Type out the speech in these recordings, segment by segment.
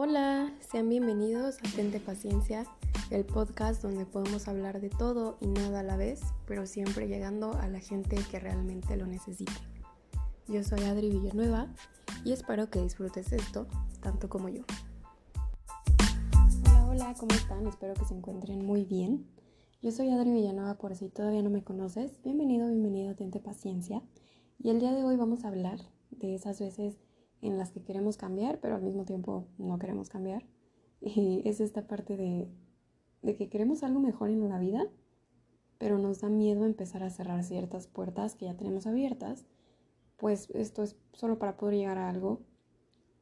Hola, sean bienvenidos a Tente Paciencia, el podcast donde podemos hablar de todo y nada a la vez, pero siempre llegando a la gente que realmente lo necesite. Yo soy Adri Villanueva y espero que disfrutes esto tanto como yo. Hola, hola, ¿cómo están? Espero que se encuentren muy bien. Yo soy Adri Villanueva por si todavía no me conoces. Bienvenido, bienvenido a Tente Paciencia. Y el día de hoy vamos a hablar de esas veces en las que queremos cambiar, pero al mismo tiempo no queremos cambiar. Y es esta parte de, de que queremos algo mejor en la vida, pero nos da miedo empezar a cerrar ciertas puertas que ya tenemos abiertas, pues esto es solo para poder llegar a algo,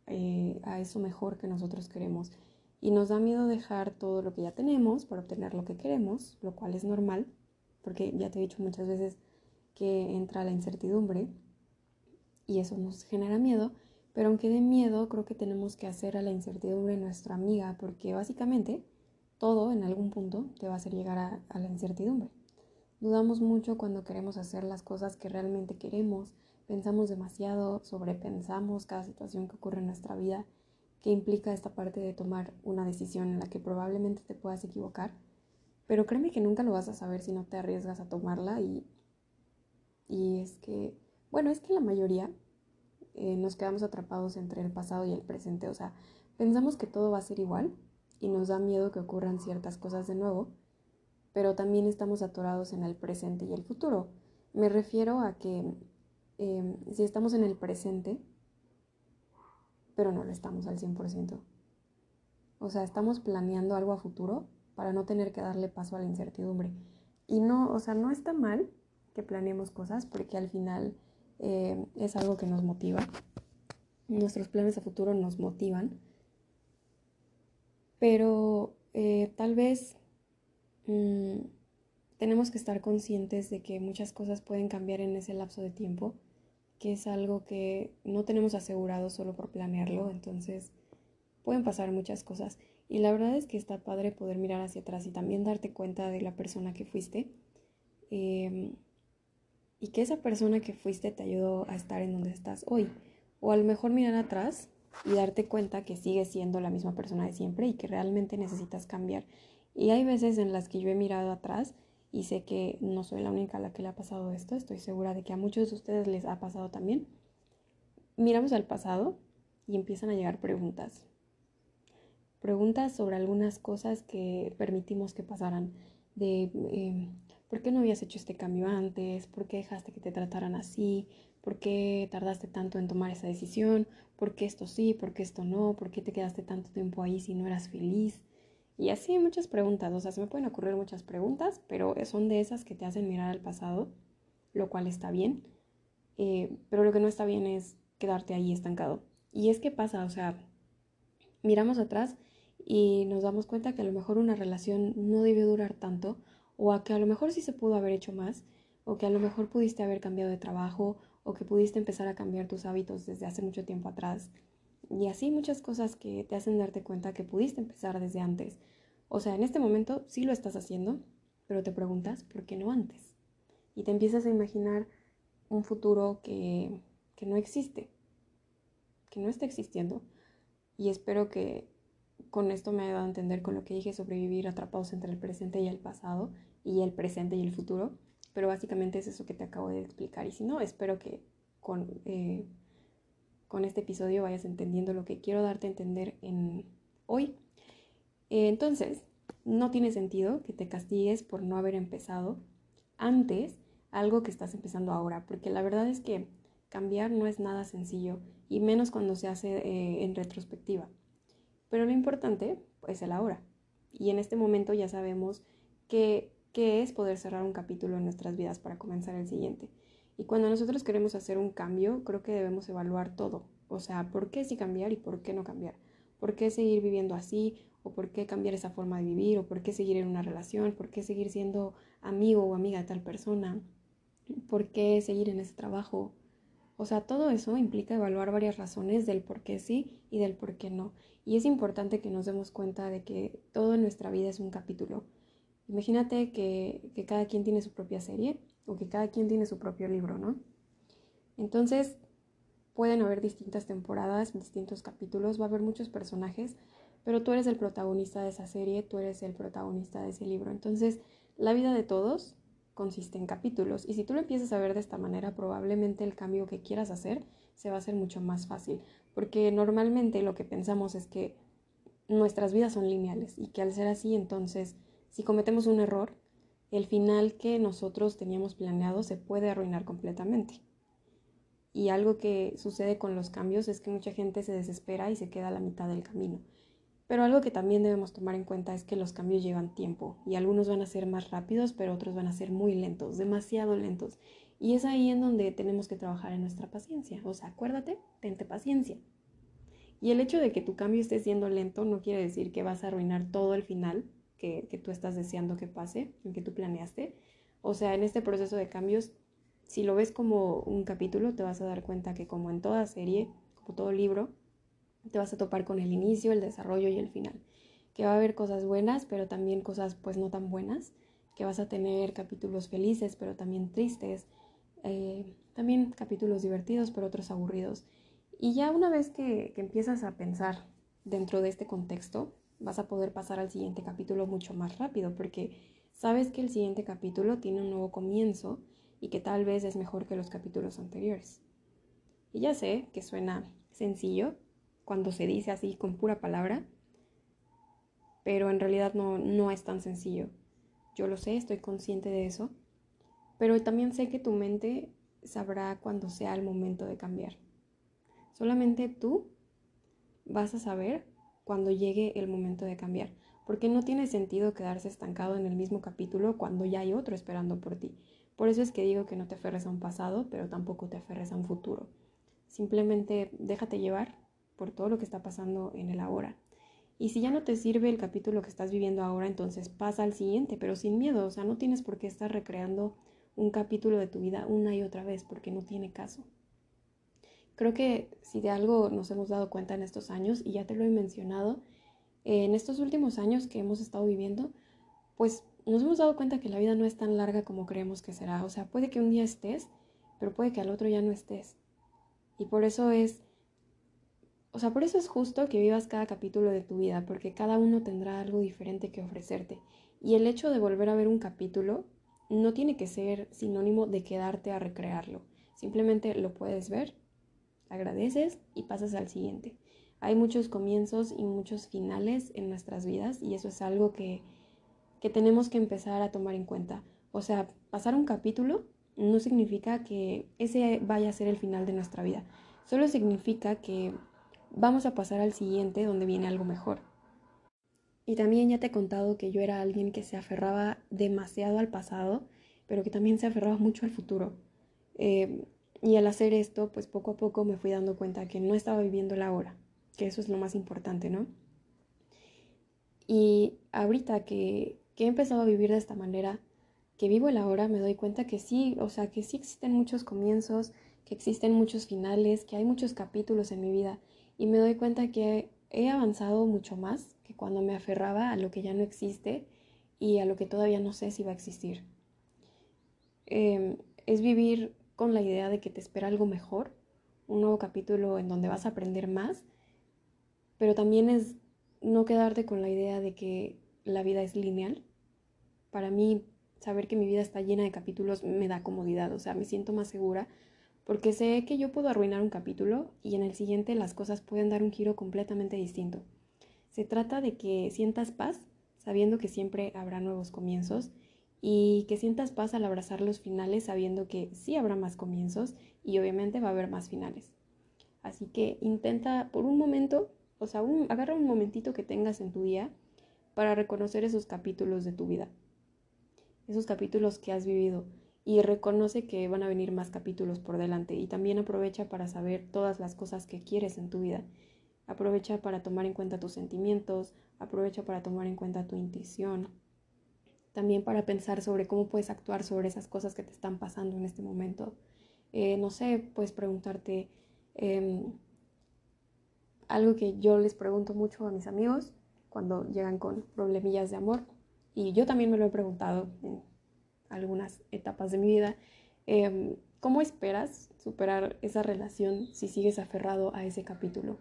eh, a eso mejor que nosotros queremos. Y nos da miedo dejar todo lo que ya tenemos para obtener lo que queremos, lo cual es normal, porque ya te he dicho muchas veces que entra la incertidumbre y eso nos genera miedo, pero aunque dé miedo, creo que tenemos que hacer a la incertidumbre nuestra amiga, porque básicamente todo en algún punto te va a hacer llegar a, la incertidumbre. Dudamos mucho cuando queremos hacer las cosas que realmente queremos, pensamos demasiado, sobrepensamos cada situación que ocurre en nuestra vida, que implica esta parte de tomar una decisión en la que probablemente te puedas equivocar, pero créeme que nunca lo vas a saber si no te arriesgas a tomarla y, y es que, bueno, es que la mayoría eh, nos quedamos atrapados entre el pasado y el presente. O sea, pensamos que todo va a ser igual y nos da miedo que ocurran ciertas cosas de nuevo, pero también estamos atorados en el presente y el futuro. Me refiero a que em, si estamos en el presente, pero no lo estamos al 100%. O sea, estamos planeando algo a futuro para no tener que darle paso a la incertidumbre. Y no, o sea, no está mal que planeemos cosas porque al final eh, es algo que nos motiva. Nuestros planes a futuro nos motivan. Pero eh, tal vez mm, tenemos que estar conscientes de que muchas cosas pueden cambiar en ese lapso de tiempo, que es algo que no tenemos asegurado solo por planearlo, entonces pueden pasar muchas cosas. Y la verdad es que está padre poder mirar hacia atrás y también darte cuenta de la persona que fuiste. Eh, y que esa persona que fuiste te ayudó a estar en donde estás hoy. O a lo mejor mirar atrás y darte cuenta que sigues siendo la misma persona de siempre y que realmente necesitas cambiar. Y hay veces en las que yo he mirado atrás y sé que no soy la única a la que le ha pasado esto, estoy segura de que a muchos de ustedes les ha pasado también. Miramos al pasado y empiezan a llegar preguntas. Preguntas sobre algunas cosas que permitimos que pasaran, de eh, ¿Por qué no habías hecho este cambio antes? ¿Por qué dejaste que te trataran así? ¿Por qué tardaste tanto en tomar esa decisión? ¿Por qué esto sí? ¿Por qué esto no? ¿Por qué te quedaste tanto tiempo ahí si no eras feliz? Y así muchas preguntas, o sea, se me pueden ocurrir muchas preguntas, pero son de esas que te hacen mirar al pasado, lo cual está bien, eh, pero lo que no está bien es quedarte ahí estancado. Y es que pasa, o sea, miramos atrás y nos damos cuenta que a lo mejor una relación no debe durar tanto o a que a lo mejor sí se pudo haber hecho más, o que a lo mejor pudiste haber cambiado de trabajo, o que pudiste empezar a cambiar tus hábitos desde hace mucho tiempo atrás. Y así muchas cosas que te hacen darte cuenta que pudiste empezar desde antes. O sea, en este momento sí lo estás haciendo, pero te preguntas, ¿por qué no antes? Y te empiezas a imaginar un futuro que, que no existe, que no está existiendo. Y espero que con esto me haya dado a entender con lo que dije sobre vivir atrapados entre el presente y el pasado y el presente y el futuro, pero básicamente es eso que te acabo de explicar y si no, espero que con, eh, con este episodio vayas entendiendo lo que quiero darte a entender en hoy. entonces, no tiene sentido que te castigues por no haber empezado antes algo que estás empezando ahora, porque la verdad es que cambiar no es nada sencillo y menos cuando se hace eh, en retrospectiva. Pero lo importante es el ahora. Y en este momento ya sabemos qué es poder cerrar un capítulo en nuestras vidas para comenzar el siguiente. Y cuando nosotros queremos hacer un cambio, creo que debemos evaluar todo. O sea, ¿por qué sí cambiar y por qué no cambiar? ¿Por qué seguir viviendo así? ¿O por qué cambiar esa forma de vivir? ¿O por qué seguir en una relación? ¿Por qué seguir siendo amigo o amiga de tal persona? ¿Por qué seguir en ese trabajo? O sea, todo eso implica evaluar varias razones del por qué sí y del por qué no. Y es importante que nos demos cuenta de que todo en nuestra vida es un capítulo. Imagínate que, que cada quien tiene su propia serie o que cada quien tiene su propio libro, ¿no? Entonces, pueden haber distintas temporadas, distintos capítulos, va a haber muchos personajes, pero tú eres el protagonista de esa serie, tú eres el protagonista de ese libro. Entonces, la vida de todos consiste en capítulos y si tú lo empiezas a ver de esta manera, probablemente el cambio que quieras hacer se va a hacer mucho más fácil, porque normalmente lo que pensamos es que nuestras vidas son lineales y que al ser así, entonces, si cometemos un error, el final que nosotros teníamos planeado se puede arruinar completamente. Y algo que sucede con los cambios es que mucha gente se desespera y se queda a la mitad del camino. Pero algo que también debemos tomar en cuenta es que los cambios llevan tiempo y algunos van a ser más rápidos, pero otros van a ser muy lentos, demasiado lentos. Y es ahí en donde tenemos que trabajar en nuestra paciencia. O sea, acuérdate, tente paciencia. Y el hecho de que tu cambio esté siendo lento no quiere decir que vas a arruinar todo el final que, que tú estás deseando que pase, que tú planeaste. O sea, en este proceso de cambios, si lo ves como un capítulo, te vas a dar cuenta que como en toda serie, como todo libro, te vas a topar con el inicio, el desarrollo y el final. Que va a haber cosas buenas, pero también cosas pues no tan buenas. Que vas a tener capítulos felices, pero también tristes. Eh, también capítulos divertidos, pero otros aburridos. Y ya una vez que, que empiezas a pensar dentro de este contexto, vas a poder pasar al siguiente capítulo mucho más rápido, porque sabes que el siguiente capítulo tiene un nuevo comienzo y que tal vez es mejor que los capítulos anteriores. Y ya sé que suena sencillo cuando se dice así con pura palabra, pero en realidad no, no es tan sencillo. Yo lo sé, estoy consciente de eso, pero también sé que tu mente sabrá cuando sea el momento de cambiar. Solamente tú vas a saber cuando llegue el momento de cambiar, porque no tiene sentido quedarse estancado en el mismo capítulo cuando ya hay otro esperando por ti. Por eso es que digo que no te aferres a un pasado, pero tampoco te aferres a un futuro. Simplemente déjate llevar por todo lo que está pasando en el ahora. Y si ya no te sirve el capítulo que estás viviendo ahora, entonces pasa al siguiente, pero sin miedo. O sea, no tienes por qué estar recreando un capítulo de tu vida una y otra vez, porque no tiene caso. Creo que si de algo nos hemos dado cuenta en estos años, y ya te lo he mencionado, en estos últimos años que hemos estado viviendo, pues nos hemos dado cuenta que la vida no es tan larga como creemos que será. O sea, puede que un día estés, pero puede que al otro ya no estés. Y por eso es, o sea, por eso es justo que vivas cada capítulo de tu vida, porque cada uno tendrá algo diferente que ofrecerte. Y el hecho de volver a ver un capítulo no tiene que ser sinónimo de quedarte a recrearlo. Simplemente lo puedes ver agradeces y pasas al siguiente. Hay muchos comienzos y muchos finales en nuestras vidas y eso es algo que, que tenemos que empezar a tomar en cuenta. O sea, pasar un capítulo no significa que ese vaya a ser el final de nuestra vida. Solo significa que vamos a pasar al siguiente donde viene algo mejor. Y también ya te he contado que yo era alguien que se aferraba demasiado al pasado, pero que también se aferraba mucho al futuro. Eh, y al hacer esto, pues poco a poco me fui dando cuenta que no estaba viviendo la hora, que eso es lo más importante, ¿no? Y ahorita que, que he empezado a vivir de esta manera, que vivo el ahora, me doy cuenta que sí, o sea, que sí existen muchos comienzos, que existen muchos finales, que hay muchos capítulos en mi vida. Y me doy cuenta que he avanzado mucho más que cuando me aferraba a lo que ya no existe y a lo que todavía no sé si va a existir. Em, es vivir con la idea de que te espera algo mejor, un nuevo capítulo en donde vas a aprender más, pero también es no quedarte con la idea de que la vida es lineal. Para mí, saber que mi vida está llena de capítulos me da comodidad, o sea, me siento más segura porque sé que yo puedo arruinar un capítulo y en el siguiente las cosas pueden dar un giro completamente distinto. Se trata de que sientas paz, sabiendo que siempre habrá nuevos comienzos y que sientas paz al abrazar los finales sabiendo que sí habrá más comienzos y obviamente va a haber más finales. Así que intenta por un momento, o sea, agarra un momentito que tengas en tu día para reconocer esos capítulos de tu vida, esos capítulos que has vivido y reconoce que van a venir más capítulos por delante y también aprovecha para saber todas las cosas que quieres en tu vida. Aprovecha para tomar en cuenta tus sentimientos, aprovecha para tomar en cuenta tu intuición, también para pensar sobre cómo puedes actuar sobre esas cosas que te están pasando en este momento. Eh, no sé, puedes preguntarte em, algo que yo les pregunto mucho a mis amigos cuando llegan con problemillas de amor, y yo también me lo he preguntado algunas etapas de mi vida, em, ¿cómo esperas superar esa relación si sigues aferrado a ese capítulo?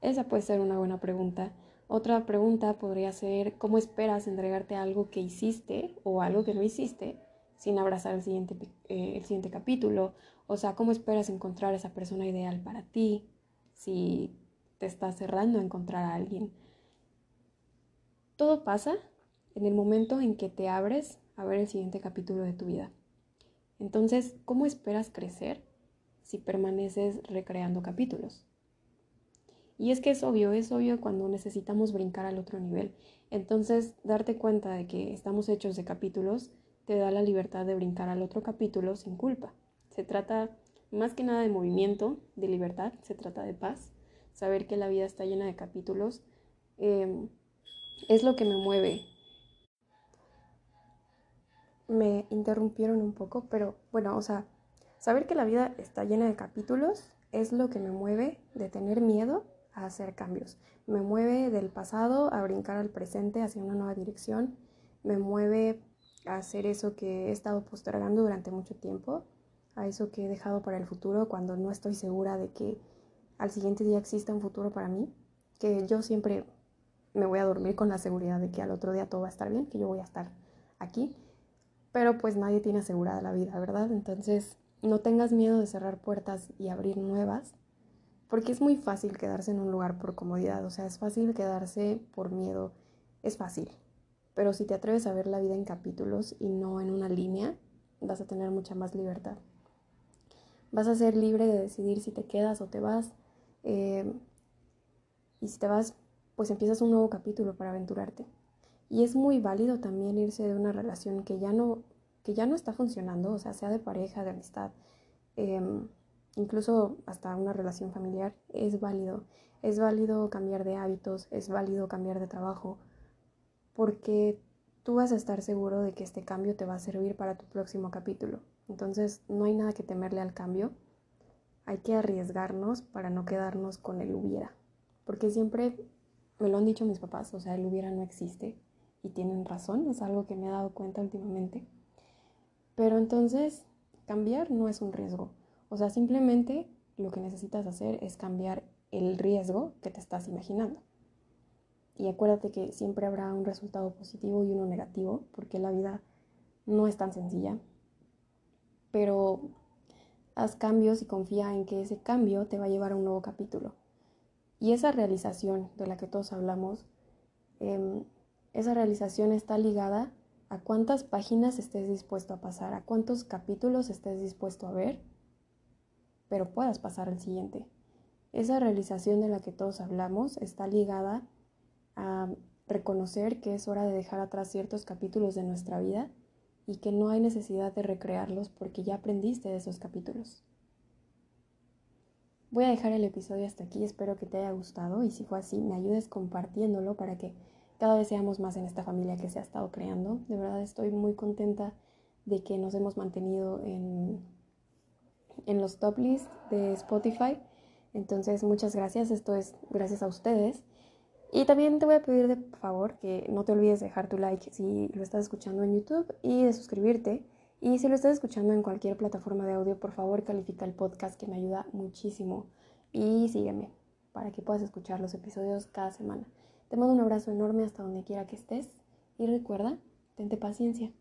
Esa puede ser una buena pregunta. Otra pregunta podría ser, ¿cómo esperas entregarte algo que hiciste o algo que no hiciste sin abrazar el siguiente, eh, el siguiente capítulo? O sea, ¿cómo esperas encontrar esa persona ideal para ti si te estás cerrando a encontrar a alguien? Todo pasa en el momento en que te abres a ver el siguiente capítulo de tu vida. Entonces, ¿cómo esperas crecer si permaneces recreando capítulos? Y es que es obvio, es obvio cuando necesitamos brincar al otro nivel. Entonces, darte cuenta de que estamos hechos de capítulos te da la libertad de brincar al otro capítulo sin culpa. Se trata más que nada de movimiento, de libertad, se trata de paz. Saber que la vida está llena de capítulos em, es lo que me mueve. Me interrumpieron un poco, pero bueno, o sea, saber que la vida está llena de capítulos es lo que me mueve de tener miedo a hacer cambios. Me mueve del pasado a brincar al presente hacia una nueva dirección. Me mueve a hacer eso que he estado postergando durante mucho tiempo, a eso que he dejado para el futuro cuando no estoy segura de que al siguiente día exista un futuro para mí, que yo siempre me voy a dormir con la seguridad de que al otro día todo va a estar bien, que yo voy a estar aquí, pero pues nadie tiene asegurada la vida, ¿verdad? Entonces no tengas miedo de cerrar puertas y abrir nuevas, porque es muy fácil quedarse en un lugar por comodidad, o sea, es fácil quedarse por miedo, es fácil. Pero si te atreves a ver la vida en capítulos y no en una línea, vas a tener mucha más libertad. Vas a ser libre de decidir si te quedas o te vas. Eh, y si te vas, pues empiezas un nuevo capítulo para aventurarte. Y es muy válido también irse de una relación que ya no, que ya no está funcionando, o sea, sea de pareja, de amistad. Em, incluso hasta una relación familiar, es válido. Es válido cambiar de hábitos, es válido cambiar de trabajo, porque tú vas a estar seguro de que este cambio te va a servir para tu próximo capítulo. Entonces no hay nada que temerle al cambio, hay que arriesgarnos para no quedarnos con el hubiera, porque siempre me lo han dicho mis papás, o sea, el hubiera no existe y tienen razón, es algo que me he dado cuenta últimamente. Pero entonces cambiar no es un riesgo, o sea, simplemente lo que necesitas hacer es cambiar el riesgo que te estás imaginando. Y acuérdate que siempre habrá un resultado positivo y uno negativo, porque la vida no es tan sencilla. Pero haz cambios y confía en que ese cambio te va a llevar a un nuevo capítulo. Y esa realización de la que todos hablamos, em, esa realización está ligada a cuántas páginas estés dispuesto a pasar, a cuántos capítulos estés dispuesto a ver pero puedas pasar al siguiente. Esa realización de la que todos hablamos está ligada a reconocer que es hora de dejar atrás ciertos capítulos de nuestra vida y que no hay necesidad de recrearlos porque ya aprendiste de esos capítulos. Voy a dejar el episodio hasta aquí, espero que te haya gustado y si fue así, me ayudes compartiéndolo para que cada vez seamos más en esta familia que se ha estado creando. De verdad estoy muy contenta de que nos hemos mantenido en en los top lists de Spotify. Entonces, muchas gracias. Esto es gracias a ustedes. Y también te voy a pedir de favor que no te olvides de dejar tu like si lo estás escuchando en YouTube y de suscribirte. Y si lo estás escuchando en cualquier plataforma de audio, por favor califica el podcast que me ayuda muchísimo. Y sígueme para que puedas escuchar los episodios cada semana. Te mando un abrazo enorme hasta donde quiera que estés y recuerda, tente paciencia.